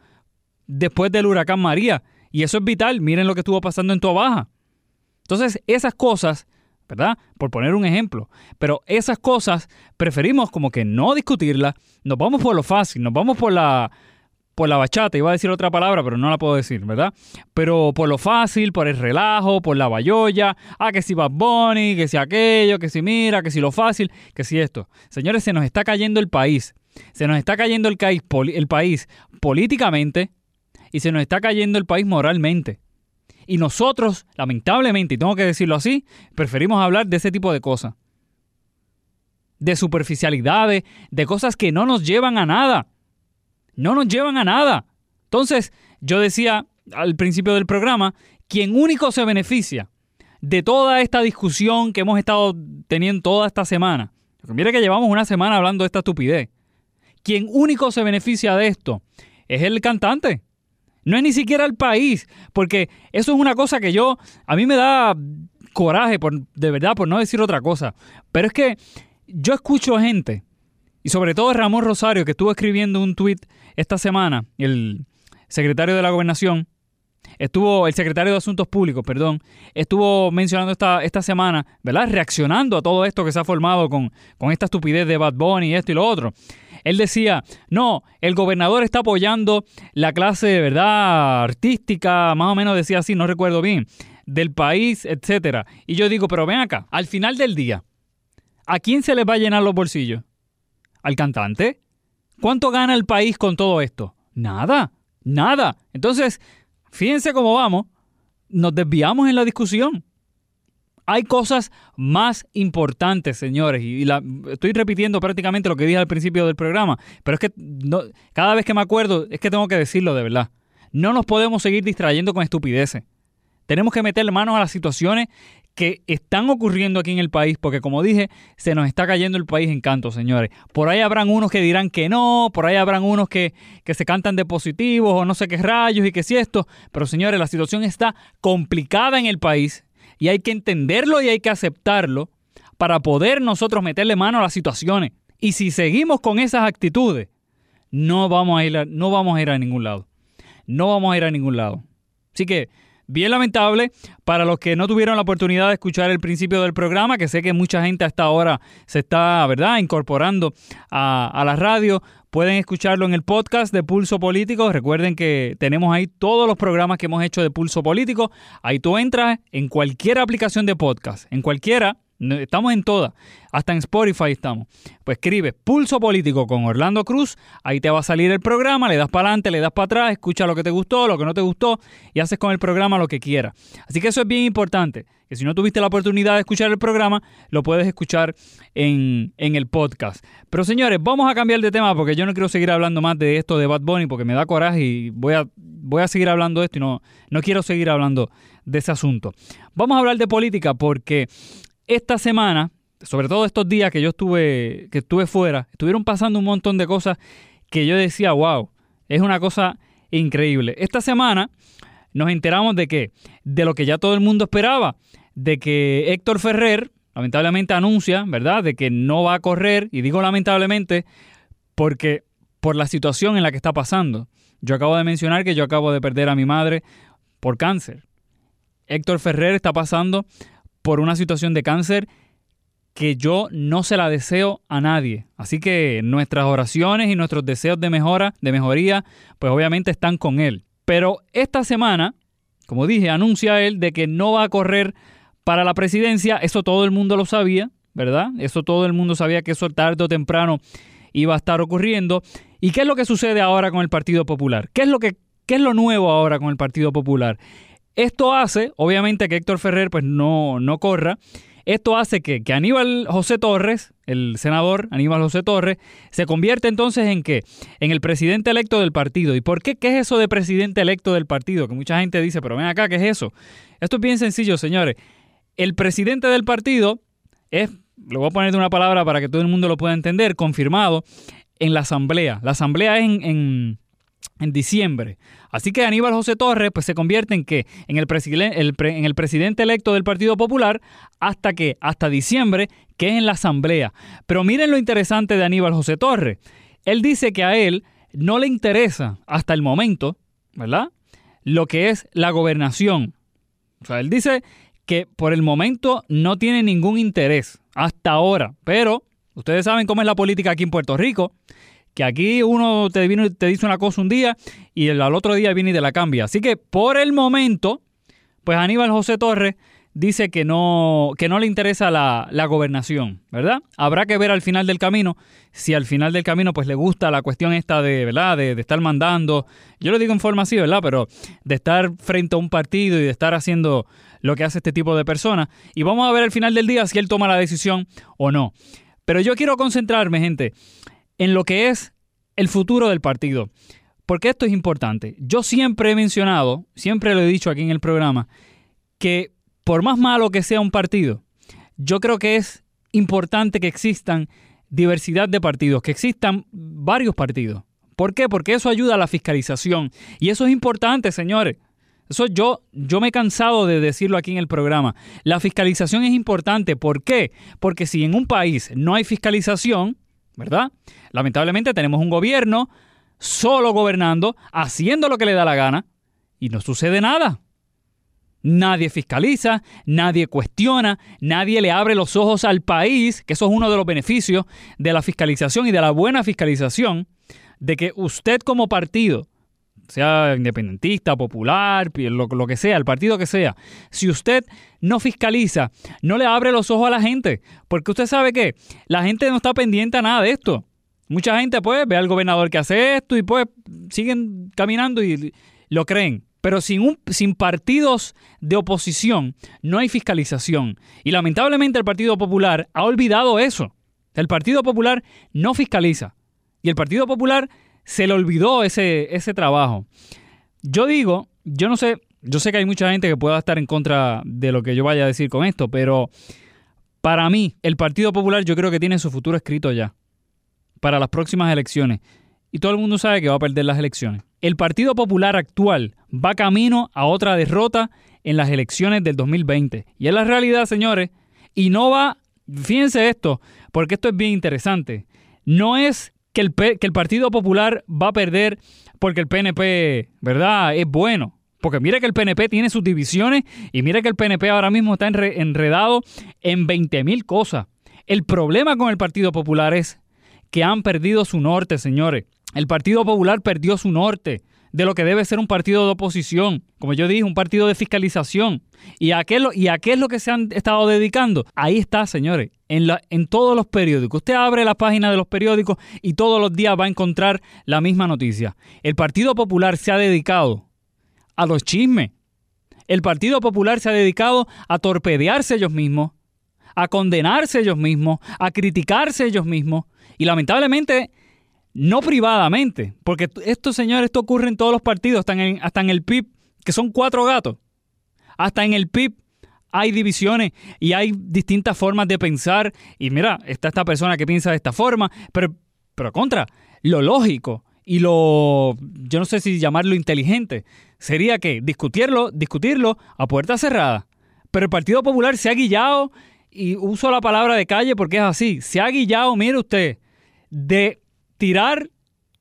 después del huracán María. Y eso es vital. Miren lo que estuvo pasando en Baja. Entonces, esas cosas, ¿verdad? Por poner un ejemplo. Pero esas cosas preferimos como que no discutirlas. Nos vamos por lo fácil, nos vamos por la, por la bachata, iba a decir otra palabra, pero no la puedo decir, ¿verdad? Pero por lo fácil, por el relajo, por la bayolla, ah, que si Bad Bunny, que si aquello, que si mira, que si lo fácil, que si esto. Señores, se nos está cayendo el país. Se nos está cayendo el, el país políticamente y se nos está cayendo el país moralmente. Y nosotros, lamentablemente, y tengo que decirlo así, preferimos hablar de ese tipo de cosas. De superficialidades, de cosas que no nos llevan a nada no nos llevan a nada. Entonces, yo decía al principio del programa, quien único se beneficia de toda esta discusión que hemos estado teniendo toda esta semana, mire que llevamos una semana hablando de esta estupidez, quien único se beneficia de esto es el cantante. No es ni siquiera el país, porque eso es una cosa que yo, a mí me da coraje, por, de verdad, por no decir otra cosa. Pero es que yo escucho gente, y sobre todo Ramón Rosario, que estuvo escribiendo un tuit esta semana, el secretario de la gobernación, estuvo, el secretario de Asuntos Públicos, perdón, estuvo mencionando esta, esta semana, ¿verdad? Reaccionando a todo esto que se ha formado con, con esta estupidez de Bad Bunny y esto y lo otro. Él decía, no, el gobernador está apoyando la clase, ¿verdad? Artística, más o menos decía así, no recuerdo bien, del país, etcétera. Y yo digo, pero ven acá, al final del día, ¿a quién se les va a llenar los bolsillos? ¿Al cantante? ¿Cuánto gana el país con todo esto? Nada, nada. Entonces, fíjense cómo vamos, nos desviamos en la discusión. Hay cosas más importantes, señores, y la, estoy repitiendo prácticamente lo que dije al principio del programa, pero es que cada vez que me acuerdo es que tengo que decirlo de verdad. No nos podemos seguir distrayendo con estupideces. Tenemos que meterle manos a las situaciones que están ocurriendo aquí en el país, porque como dije, se nos está cayendo el país en canto, señores. Por ahí habrán unos que dirán que no, por ahí habrán unos que, que se cantan de positivos o no sé qué rayos y que si esto, pero señores, la situación está complicada en el país y hay que entenderlo y hay que aceptarlo para poder nosotros meterle mano a las situaciones. Y si seguimos con esas actitudes, no vamos a ir a, no vamos a, ir a ningún lado. No vamos a ir a ningún lado. Así que Bien lamentable para los que no tuvieron la oportunidad de escuchar el principio del programa, que sé que mucha gente hasta ahora se está, ¿verdad?, incorporando a, a la radio. Pueden escucharlo en el podcast de Pulso Político. Recuerden que tenemos ahí todos los programas que hemos hecho de Pulso Político. Ahí tú entras en cualquier aplicación de podcast, en cualquiera, Estamos en todas. Hasta en Spotify estamos. Pues escribe Pulso Político con Orlando Cruz. Ahí te va a salir el programa. Le das para adelante, le das para atrás. Escucha lo que te gustó, lo que no te gustó. Y haces con el programa lo que quieras. Así que eso es bien importante. Que si no tuviste la oportunidad de escuchar el programa, lo puedes escuchar en, en el podcast. Pero señores, vamos a cambiar de tema porque yo no quiero seguir hablando más de esto de Bad Bunny porque me da coraje y voy a, voy a seguir hablando de esto y no, no quiero seguir hablando de ese asunto. Vamos a hablar de política porque esta semana, sobre todo estos días que yo estuve, que estuve fuera, estuvieron pasando un montón de cosas que yo decía, wow, es una cosa increíble. Esta semana nos enteramos de que, de lo que ya todo el mundo esperaba, de que Héctor Ferrer, lamentablemente anuncia, ¿verdad?, de que no va a correr, y digo lamentablemente porque por la situación en la que está pasando. Yo acabo de mencionar que yo acabo de perder a mi madre por cáncer. Héctor Ferrer está pasando por una situación de cáncer que yo no se la deseo a nadie. Así que nuestras oraciones y nuestros deseos de mejora, de mejoría, pues obviamente están con él. Pero esta semana, como dije, anuncia él de que no va a correr para la presidencia. Eso todo el mundo lo sabía, ¿verdad? Eso todo el mundo sabía que eso tarde o temprano iba a estar ocurriendo. ¿Y qué es lo que sucede ahora con el Partido Popular? ¿Qué es lo que qué es lo nuevo ahora con el Partido Popular? Esto hace, obviamente, que Héctor Ferrer pues no, no corra. Esto hace que, que, Aníbal José Torres, el senador Aníbal José Torres, se convierte entonces en qué? En el presidente electo del partido. ¿Y por qué? ¿Qué es eso de presidente electo del partido? Que mucha gente dice, pero ven acá, ¿qué es eso? Esto es bien sencillo, señores. El presidente del partido es, lo voy a poner de una palabra para que todo el mundo lo pueda entender, confirmado en la asamblea. La asamblea es en, en en diciembre. Así que Aníbal José Torres pues, se convierte en que en el, en el presidente electo del Partido Popular hasta que hasta diciembre, que es en la asamblea. Pero miren lo interesante de Aníbal José Torres. Él dice que a él no le interesa hasta el momento, ¿verdad? Lo que es la gobernación. O sea, él dice que por el momento no tiene ningún interés hasta ahora, pero ustedes saben cómo es la política aquí en Puerto Rico que aquí uno te, vino, te dice una cosa un día y al otro día viene y te la cambia. Así que por el momento, pues Aníbal José Torres dice que no, que no le interesa la, la, gobernación, ¿verdad? Habrá que ver al final del camino si al final del camino pues le gusta la cuestión esta de, ¿verdad? De, de, estar mandando, yo lo digo en forma así, ¿verdad? Pero de estar frente a un partido y de estar haciendo lo que hace este tipo de personas. Y vamos a ver al final del día si él toma la decisión o no. Pero yo quiero concentrarme, gente, en lo que es el futuro del partido. Porque esto es importante. Yo siempre he mencionado, siempre lo he dicho aquí en el programa, que por más malo que sea un partido, yo creo que es importante que existan diversidad de partidos, que existan varios partidos. ¿Por qué? Porque eso ayuda a la fiscalización. Y eso es importante, señores. Eso yo, yo me he cansado de decirlo aquí en el programa. La fiscalización es importante. ¿Por qué? Porque si en un país no hay fiscalización, ¿verdad? Lamentablemente tenemos un gobierno solo gobernando, haciendo lo que le da la gana, y no sucede nada. Nadie fiscaliza, nadie cuestiona, nadie le abre los ojos al país, que eso es uno de los beneficios de la fiscalización y de la buena fiscalización, de que usted como partido, sea independentista, popular, lo, que sea, el partido que sea, si usted no fiscaliza, no le abre los ojos a la gente, porque usted sabe que la gente no está pendiente a nada de esto. Mucha gente pues ve al gobernador que hace esto y pues siguen caminando y lo creen. Pero sin, sin partidos de oposición no hay fiscalización. Y lamentablemente el Partido Popular ha olvidado eso. El Partido Popular no fiscaliza. Y el Partido Popular se le olvidó ese, ese trabajo. Yo digo, yo no sé, yo sé que hay mucha gente que pueda estar en contra de lo que yo vaya a decir con esto, pero para mí el Partido Popular yo creo que tiene su futuro escrito ya para las próximas elecciones. Y todo el mundo sabe que va a perder las elecciones. El Partido Popular actual va camino a otra derrota en las elecciones del 2020. Y es la realidad, señores. Y no va, fíjense esto, porque esto es bien interesante. No es que el, que el Partido Popular va a perder porque el PNP, ¿verdad?, es bueno. Porque mire que el PNP tiene sus divisiones y mire que el PNP ahora mismo está enredado en 20 mil cosas. El problema con el Partido Popular es que han perdido su norte, señores. El Partido Popular perdió su norte de lo que debe ser un partido de oposición, como yo dije, un partido de fiscalización. ¿Y a qué, y a qué es lo que se han estado dedicando? Ahí está, señores, en, la, en todos los periódicos. Usted abre la página de los periódicos y todos los días va a encontrar la misma noticia. El Partido Popular se ha dedicado a los chismes. El Partido Popular se ha dedicado a torpedearse ellos mismos, a condenarse ellos mismos, a criticarse ellos mismos. Y lamentablemente no privadamente, porque esto, señores, esto ocurre en todos los partidos, hasta en, hasta en el PIB, que son cuatro gatos. Hasta en el PIB hay divisiones y hay distintas formas de pensar. Y mira, está esta persona que piensa de esta forma, pero, pero contra, lo lógico y lo, yo no sé si llamarlo inteligente, sería que discutirlo, discutirlo a puerta cerrada. Pero el Partido Popular se ha guillado, y uso la palabra de calle porque es así, se ha guillado, mire usted, de tirar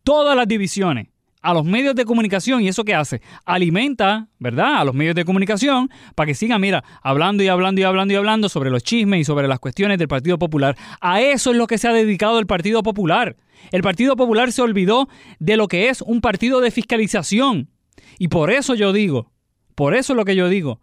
todas las divisiones a los medios de comunicación y eso que hace, alimenta, ¿verdad? A los medios de comunicación para que sigan, mira, hablando y hablando y hablando y hablando sobre los chismes y sobre las cuestiones del Partido Popular. A eso es lo que se ha dedicado el Partido Popular. El Partido Popular se olvidó de lo que es un partido de fiscalización. Y por eso yo digo, por eso es lo que yo digo,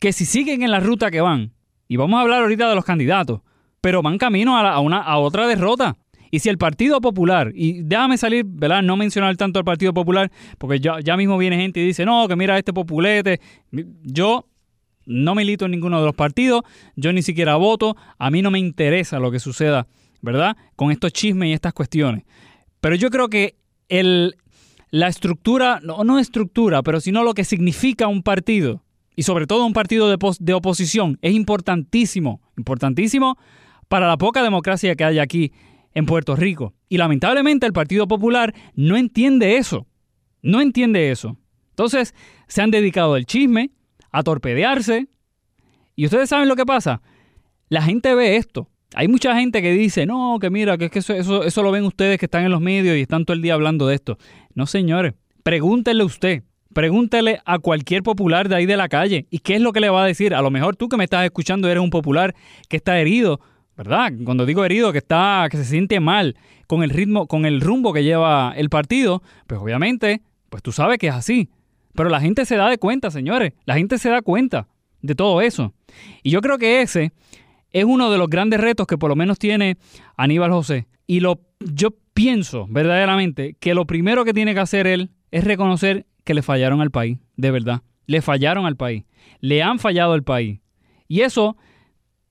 que si siguen en la ruta que van, y vamos a hablar ahorita de los candidatos, pero van camino a, una, a otra derrota. Y si el Partido Popular, y déjame salir, ¿verdad? No mencionar tanto al Partido Popular, porque ya, ya mismo viene gente y dice, no, que mira este populete. Yo no milito en ninguno de los partidos, yo ni siquiera voto, a mí no me interesa lo que suceda, ¿verdad? Con estos chismes y estas cuestiones. Pero yo creo que el, la estructura, no, no estructura, pero sino lo que significa un partido, y sobre todo un partido de, de oposición, es importantísimo, importantísimo para la poca democracia que hay aquí en Puerto Rico. Y lamentablemente el Partido Popular no entiende eso. No entiende eso. Entonces se han dedicado al chisme, a torpedearse. Y ustedes saben lo que pasa. La gente ve esto. Hay mucha gente que dice, no, que mira, que, es que eso, eso, lo ven ustedes que están en los medios y están todo el día hablando de esto. No, señores, pregúntenle usted. Pregúntele a cualquier popular de ahí de la calle. ¿Y qué es lo que le va a decir? A lo mejor tú que me estás escuchando eres un popular que está herido ¿verdad? Cuando digo herido, que está, que se siente mal con el ritmo, con el rumbo que lleva el partido, pues obviamente, pues tú sabes que es así. Pero la gente se da de cuenta, señores. La gente se da cuenta de todo eso. Y yo creo que ese es uno de los grandes retos que por lo menos tiene Aníbal José. Y lo, yo pienso verdaderamente que lo primero que tiene que hacer él es reconocer que le fallaron al país, de verdad. Le fallaron al país. Le han fallado al país. Y eso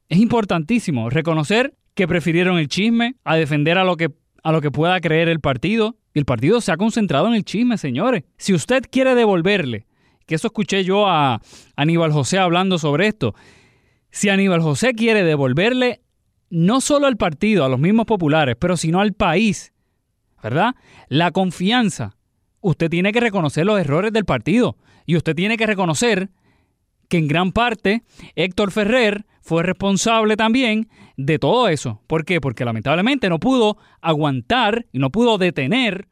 es importantísimo reconocer que prefirieron el chisme a defender a lo que, a lo que pueda creer el partido. Y el partido se ha concentrado en el chisme, señores. Si usted quiere devolverle, que eso escuché yo a Aníbal José hablando sobre esto, si Aníbal José quiere devolverle no solo al partido, a los mismos populares, pero sino al país, ¿verdad? La confianza. Usted tiene que reconocer los errores del partido y usted tiene que reconocer que en gran parte Héctor Ferrer fue responsable también de todo eso. ¿Por qué? Porque lamentablemente no pudo aguantar y no pudo detener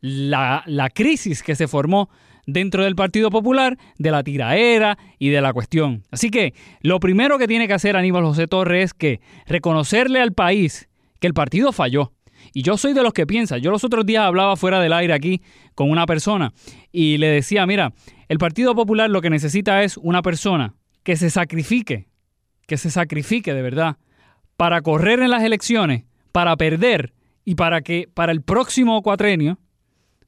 la, crisis que se formó dentro del Partido Popular, de la tiraera y de la cuestión. Así que lo primero que tiene que hacer Aníbal José Torres es que reconocerle al país que el partido falló. Y yo soy de los que piensa. Yo los otros días hablaba fuera del aire aquí con una persona y le decía, mira, el Partido Popular lo que necesita es una persona que se sacrifique, que se sacrifique de verdad para correr en las elecciones, para perder y para que para el próximo cuatrenio,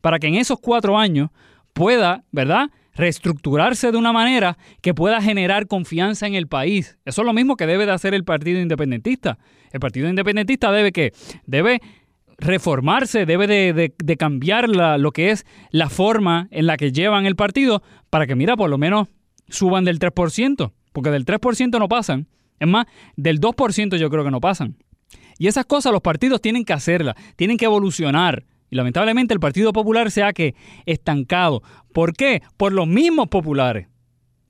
para que en esos cuatro años pueda, ¿verdad? reestructurarse de una manera que pueda generar confianza en el país. Eso es lo mismo que debe de hacer el Partido Independentista. El Partido Independentista debe que debe reformarse, debe de, cambiar lo que es la forma en la que llevan el partido para que, mira, por lo menos suban del 3%, porque del 3% no pasan. Es más, del 2% yo creo que no pasan. Y esas cosas los partidos tienen que hacerlas, tienen que evolucionar. Y lamentablemente el Partido Popular se ha que estancado. ¿Por qué? Por los mismos populares.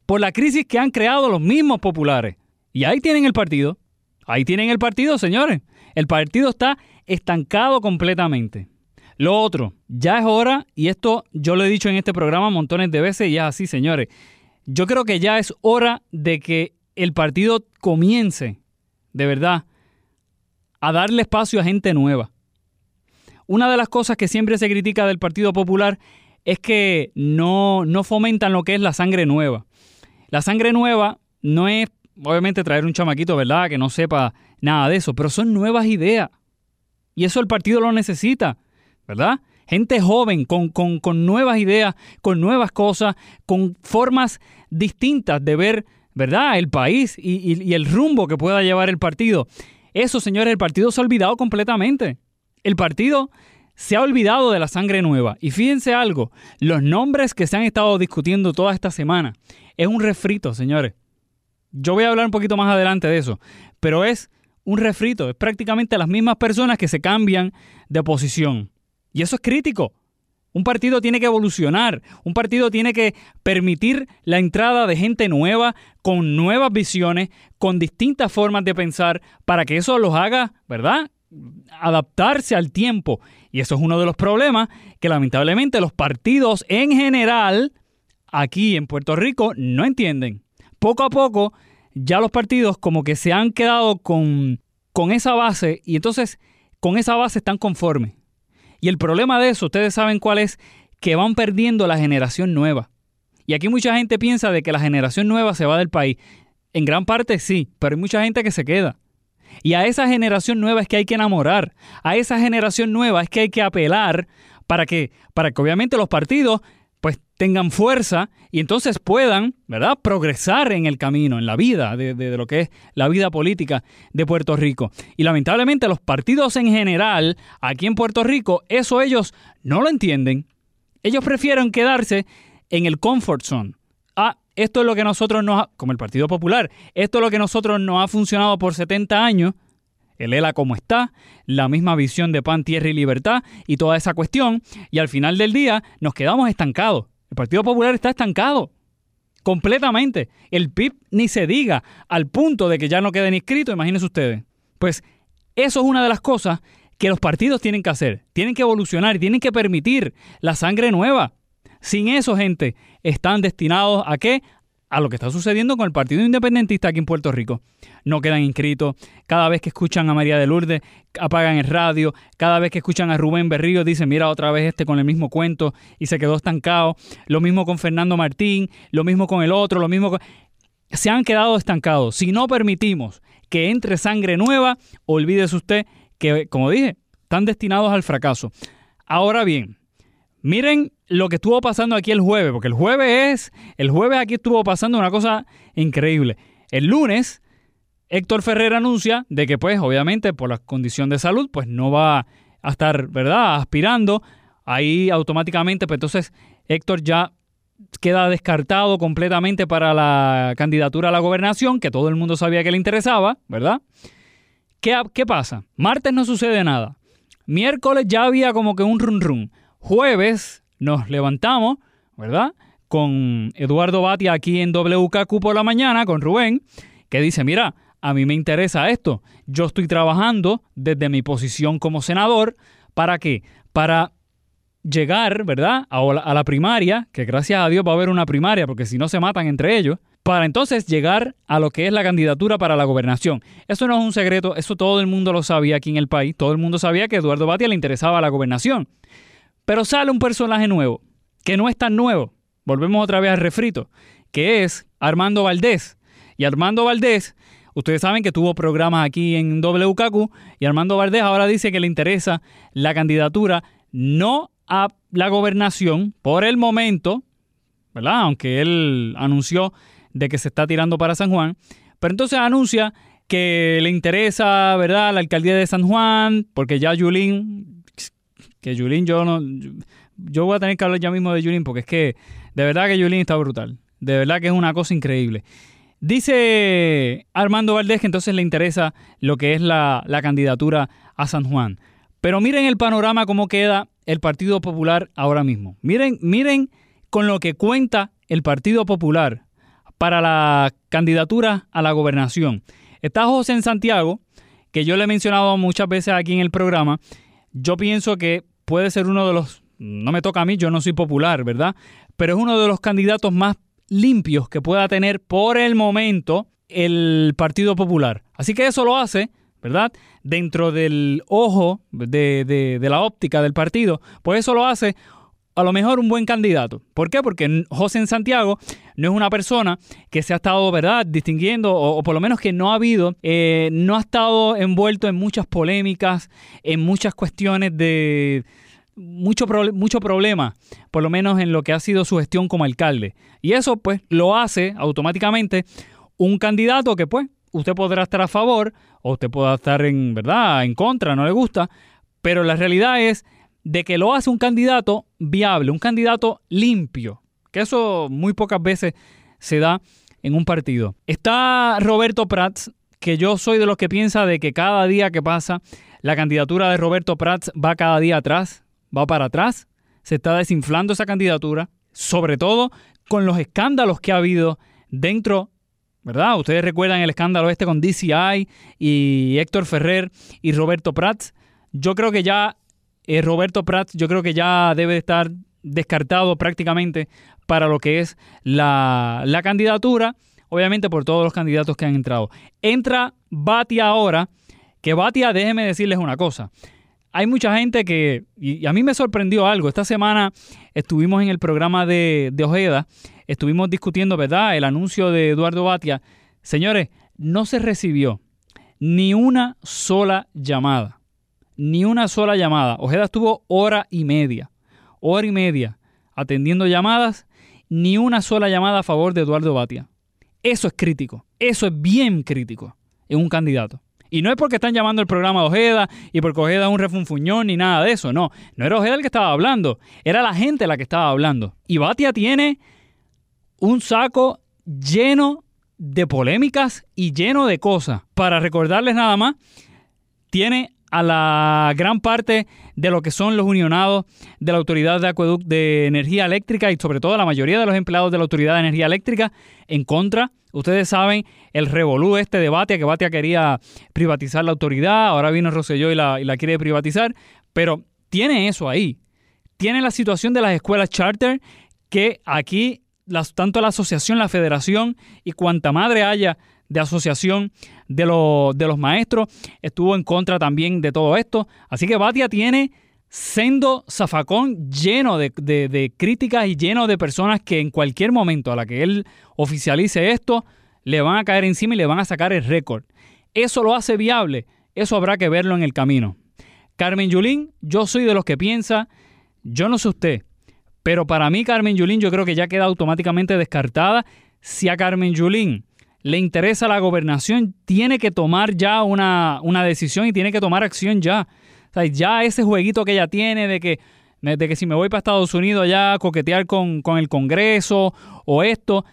Por la crisis que han creado los mismos populares. Y ahí tienen el partido. Ahí tienen el partido, señores. El partido está estancado completamente. Lo otro, ya es hora, y esto yo lo he dicho en este programa montones de veces y es así, señores. Yo creo que ya es hora de que el partido comience, de verdad, a darle espacio a gente nueva. Una de las cosas que siempre se critica del Partido Popular es que no, no fomentan lo que es la sangre nueva. La sangre nueva no es, obviamente, traer un chamaquito, ¿verdad? Que no sepa nada de eso, pero son nuevas ideas. Y eso el partido lo necesita, ¿verdad? Gente joven, con, con, nuevas ideas, con nuevas cosas, con formas distintas de ver, ¿verdad? El país y, y el rumbo que pueda llevar el partido. Eso, señores, el partido se ha olvidado completamente. El partido se ha olvidado de la sangre nueva. Y fíjense algo, los nombres que se han estado discutiendo toda esta semana es un refrito, señores. Yo voy a hablar un poquito más adelante de eso, pero es un refrito, es prácticamente las mismas personas que se cambian de posición. Y eso es crítico. Un partido tiene que evolucionar, un partido tiene que permitir la entrada de gente nueva, con nuevas visiones, con distintas formas de pensar, para que eso los haga, ¿verdad? adaptarse al tiempo. Y eso es uno de los problemas que lamentablemente los partidos en general aquí en Puerto Rico no entienden. Poco a poco ya los partidos como que se han quedado con, con esa base y entonces con esa base están conformes. Y el problema de eso, ustedes saben cuál es, que van perdiendo la generación nueva. Y aquí mucha gente piensa de que la generación nueva se va del país. En gran parte sí, pero hay mucha gente que se queda. Y a esa generación nueva es que hay que enamorar. A esa generación nueva es que hay que apelar para que, para que obviamente los partidos pues tengan fuerza y entonces puedan, ¿verdad?, progresar en el camino, en la vida, de, de, lo que es la vida política de Puerto Rico. Y lamentablemente los partidos en general, aquí en Puerto Rico, eso ellos no lo entienden. Ellos prefieren quedarse en el comfort zone. Ah, esto es lo que nosotros nos, ha, como el Partido Popular, esto es lo que nosotros nos ha funcionado por 70 años, el ELA como está, la misma visión de pan, tierra y libertad y toda esa cuestión, y al final del día nos quedamos estancados. El Partido Popular está estancado. Completamente. El PIB ni se diga, al punto de que ya no queden inscritos, imagínense ustedes. Pues eso es una de las cosas que los partidos tienen que hacer. Tienen que evolucionar, tienen que permitir la sangre nueva. Sin eso, gente, están destinados a qué? A lo que está sucediendo con el Partido Independentista aquí en Puerto Rico. No quedan inscritos. Cada vez que escuchan a María de Lourdes, apagan el radio. Cada vez que escuchan a Rubén Berrío, dicen, mira otra vez este con el mismo cuento y se quedó estancado. Lo mismo con Fernando Martín, lo mismo con el otro, lo mismo con... Se han quedado estancados. Si no permitimos que entre sangre nueva, olvídese usted que, como dije, están destinados al fracaso. Ahora bien, Miren lo que estuvo pasando aquí el jueves, porque el jueves es, el jueves aquí estuvo pasando una cosa increíble. El lunes, Héctor Ferrer anuncia de que pues obviamente por la condición de salud pues no va a estar, ¿verdad?, aspirando. Ahí automáticamente, pues entonces Héctor ya queda descartado completamente para la candidatura a la gobernación, que todo el mundo sabía que le interesaba, ¿verdad? ¿Qué, qué pasa? Martes no sucede nada. Miércoles ya había como que un run run jueves nos levantamos, ¿verdad? Con Eduardo Batia aquí en WKQ por la mañana, con Rubén, que dice, mira, a mí me interesa esto. Yo estoy trabajando desde mi posición como senador. ¿Para qué? Para llegar, ¿verdad? A la, primaria, que gracias a Dios va a haber una primaria, porque si no se matan entre ellos, para entonces llegar a lo que es la candidatura para la gobernación. Eso no es un secreto, eso todo el mundo lo sabía aquí en el país, todo el mundo sabía que Eduardo Batia le interesaba la gobernación. Pero sale un personaje nuevo, que no es tan nuevo, volvemos otra vez al refrito, que es Armando Valdés. Y Armando Valdés, ustedes saben que tuvo programas aquí en WKQ, y Armando Valdés ahora dice que le interesa la candidatura no a la gobernación por el momento, ¿verdad? Aunque él anunció de que se está tirando para San Juan, pero entonces anuncia que le interesa, ¿verdad?, la alcaldía de San Juan, porque ya Yulín, que Yulín yo no, yo voy a tener que hablar ya mismo de Yulín, porque es que de verdad que Yulín está brutal, de verdad que es una cosa increíble. Dice Armando Valdés que entonces le interesa lo que es la, la candidatura a San Juan. Pero miren el panorama cómo queda el Partido Popular ahora mismo. Miren, miren con lo que cuenta el Partido Popular para la candidatura a la gobernación. Está José en Santiago, que yo le he mencionado muchas veces aquí en el programa. Yo pienso que puede ser uno de los, no me toca a mí, yo no soy popular, ¿verdad? Pero es uno de los candidatos más limpios que pueda tener por el momento el Partido Popular. Así que eso lo hace, ¿verdad? Dentro del ojo de, de, de la óptica del partido, pues eso lo hace a lo mejor un buen candidato. ¿Por qué? Porque José en Santiago no es una persona que se ha estado, ¿verdad?, distinguiendo, o, por lo menos que no ha habido, eh, no ha estado envuelto en muchas polémicas, en muchas cuestiones de mucho, mucho problema, por lo menos en lo que ha sido su gestión como alcalde. Y eso, pues, lo hace automáticamente un candidato que, pues, usted podrá estar a favor, o usted pueda estar en, ¿verdad?, en contra, no le gusta, pero la realidad es de que lo hace un candidato viable, un candidato limpio, que eso muy pocas veces se da en un partido. Está Roberto Prats, que yo soy de los que piensa de que cada día que pasa, la candidatura de Roberto Prats va cada día atrás, va para atrás, se está desinflando esa candidatura, sobre todo con los escándalos que ha habido dentro, ¿verdad? Ustedes recuerdan el escándalo este con DCI y Héctor Ferrer y Roberto Prats. Yo creo que ya eh, Roberto Prats yo creo que ya debe estar descartado prácticamente para lo que es la, la candidatura, obviamente por todos los candidatos que han entrado. Entra Batia ahora, que Batia, déjeme decirles una cosa. Hay mucha gente que, y a mí me sorprendió algo, esta semana estuvimos en el programa de, de Ojeda, estuvimos discutiendo, ¿verdad?, el anuncio de Eduardo Batia. Señores, no se recibió ni una sola llamada ni una sola llamada. Ojeda estuvo hora y media, hora y media atendiendo llamadas, ni una sola llamada a favor de Eduardo Batia. Eso es crítico, eso es bien crítico en un candidato. Y no es porque están llamando el programa de Ojeda y porque Ojeda es un refunfuñón ni nada de eso, no. No era Ojeda el que estaba hablando, era la gente la que estaba hablando. Y Batia tiene un saco lleno de polémicas y lleno de cosas. Para recordarles nada más, tiene a la gran parte de lo que son los unionados de la Autoridad de Acueducto de Energía Eléctrica y sobre todo la mayoría de los empleados de la Autoridad de Energía Eléctrica en contra. Ustedes saben el revolú este debate que Batia quería privatizar la autoridad, ahora vino Rosselló y la, y la quiere privatizar, pero tiene eso ahí. Tiene la situación de las escuelas charter que aquí las, tanto la asociación, la federación y cuanta madre haya de asociación de, de los maestros estuvo en contra también de todo esto. Así que Batia tiene sendo zafacón lleno de, de, críticas y lleno de personas que en cualquier momento a la que él oficialice esto, le van a caer encima y le van a sacar el récord. Eso lo hace viable, eso habrá que verlo en el camino. Carmen Yulín, yo soy de los que piensa, yo no sé usted, pero para mí Carmen Yulín yo creo que ya queda automáticamente descartada. Si a Carmen Yulín le interesa la gobernación, tiene que tomar ya una, una decisión y tiene que tomar acción ya. Ya ese jueguito que ella tiene de que, de que si me voy para Estados Unidos ya coquetear con, con el Congreso o esto,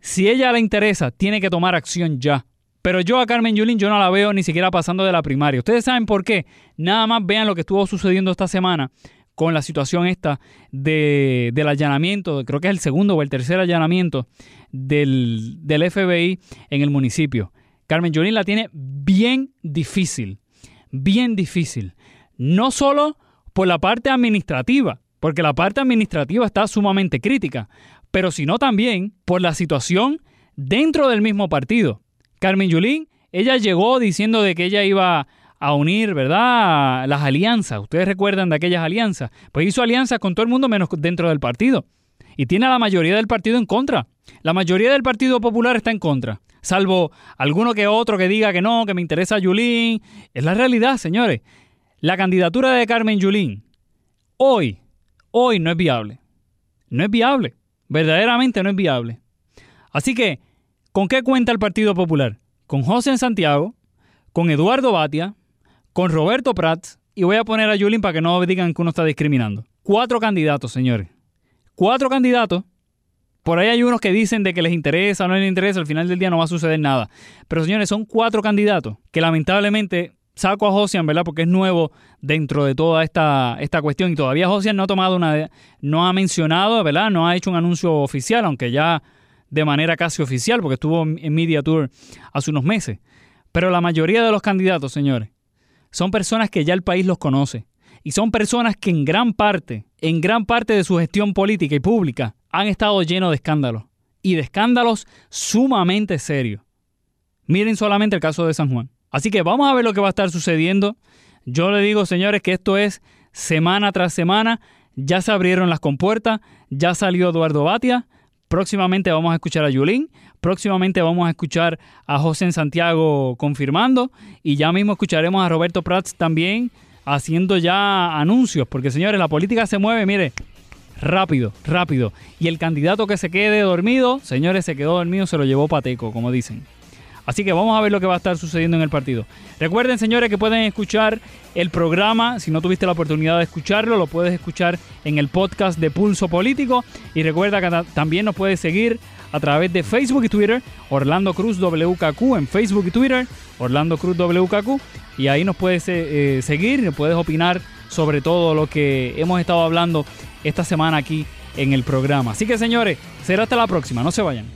si ella le interesa, tiene que tomar acción ya. Pero yo a Carmen Yulín yo no la veo ni siquiera pasando de la primaria. Ustedes saben por qué. Nada más vean lo que estuvo sucediendo esta semana con la situación esta de, del allanamiento, creo que es el segundo o el tercer allanamiento del, del FBI en el municipio. Carmen Yulín la tiene bien difícil, bien difícil. No solo por la parte administrativa, porque la parte administrativa está sumamente crítica, pero sino también por la situación dentro del mismo partido. Carmen Yulín, ella llegó diciendo de que ella iba a unir, ¿verdad?, las alianzas. Ustedes recuerdan de aquellas alianzas. Pues hizo alianzas con todo el mundo menos dentro del partido. Y tiene a la mayoría del partido en contra. La mayoría del Partido Popular está en contra. Salvo alguno que otro que diga que no, que me interesa Yulín. Es la realidad, señores. La candidatura de Carmen Yulín hoy, hoy no es viable. No es viable. Verdaderamente no es viable. Así que, ¿con qué cuenta el Partido Popular? Con José en Santiago, con Eduardo Batia, con Roberto Prats y voy a poner a Yulín para que no digan que uno está discriminando. Cuatro candidatos, señores. Cuatro candidatos. Por ahí hay unos que dicen de que les interesa no les interesa, al final del día no va a suceder nada. Pero señores, son cuatro candidatos que lamentablemente saco a Josian, ¿verdad? Porque es nuevo dentro de toda esta, esta cuestión y todavía Josian no ha tomado una, no ha mencionado, ¿verdad? No ha hecho un anuncio oficial, aunque ya de manera casi oficial, porque estuvo en Media Tour hace unos meses. Pero la mayoría de los candidatos, señores, son personas que ya el país los conoce. Y son personas que en gran parte, en gran parte de su gestión política y pública, han estado llenos de escándalos. Y de escándalos sumamente serios. Miren solamente el caso de San Juan. Así que vamos a ver lo que va a estar sucediendo. Yo le digo, señores, que esto es semana tras semana. Ya se abrieron las compuertas, ya salió Eduardo Batia. Próximamente vamos a escuchar a Yulín. Próximamente vamos a escuchar a José en Santiago confirmando. Y ya mismo escucharemos a Roberto Prats también haciendo ya anuncios. Porque señores, la política se mueve, mire, rápido, rápido. Y el candidato que se quede dormido, señores, se quedó dormido, se lo llevó pateco, como dicen. Así que vamos a ver lo que va a estar sucediendo en el partido. Recuerden, señores, que pueden escuchar el programa. Si no tuviste la oportunidad de escucharlo, lo puedes escuchar en el podcast de Pulso Político. Y recuerda que también nos puedes seguir a través de Facebook y Twitter, Orlando Cruz WKQ en Facebook y Twitter, Orlando Cruz WKQ. Y ahí nos puedes eh, seguir y nos puedes opinar sobre todo lo que hemos estado hablando esta semana aquí en el programa. Así que, señores, será hasta la próxima. No se vayan.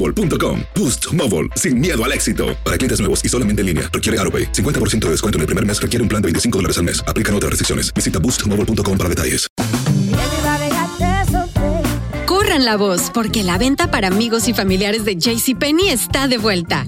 boostmobile.com. Boost Mobile, sin miedo al éxito. Para clientes nuevos y solamente en línea, requiere AroPay. 50% de descuento en el primer mes requiere un plan de 25 dólares al mes. Aplican otras restricciones. Visita boostmobile.com para detalles. Corran la voz, porque la venta para amigos y familiares de JCPenney está de vuelta.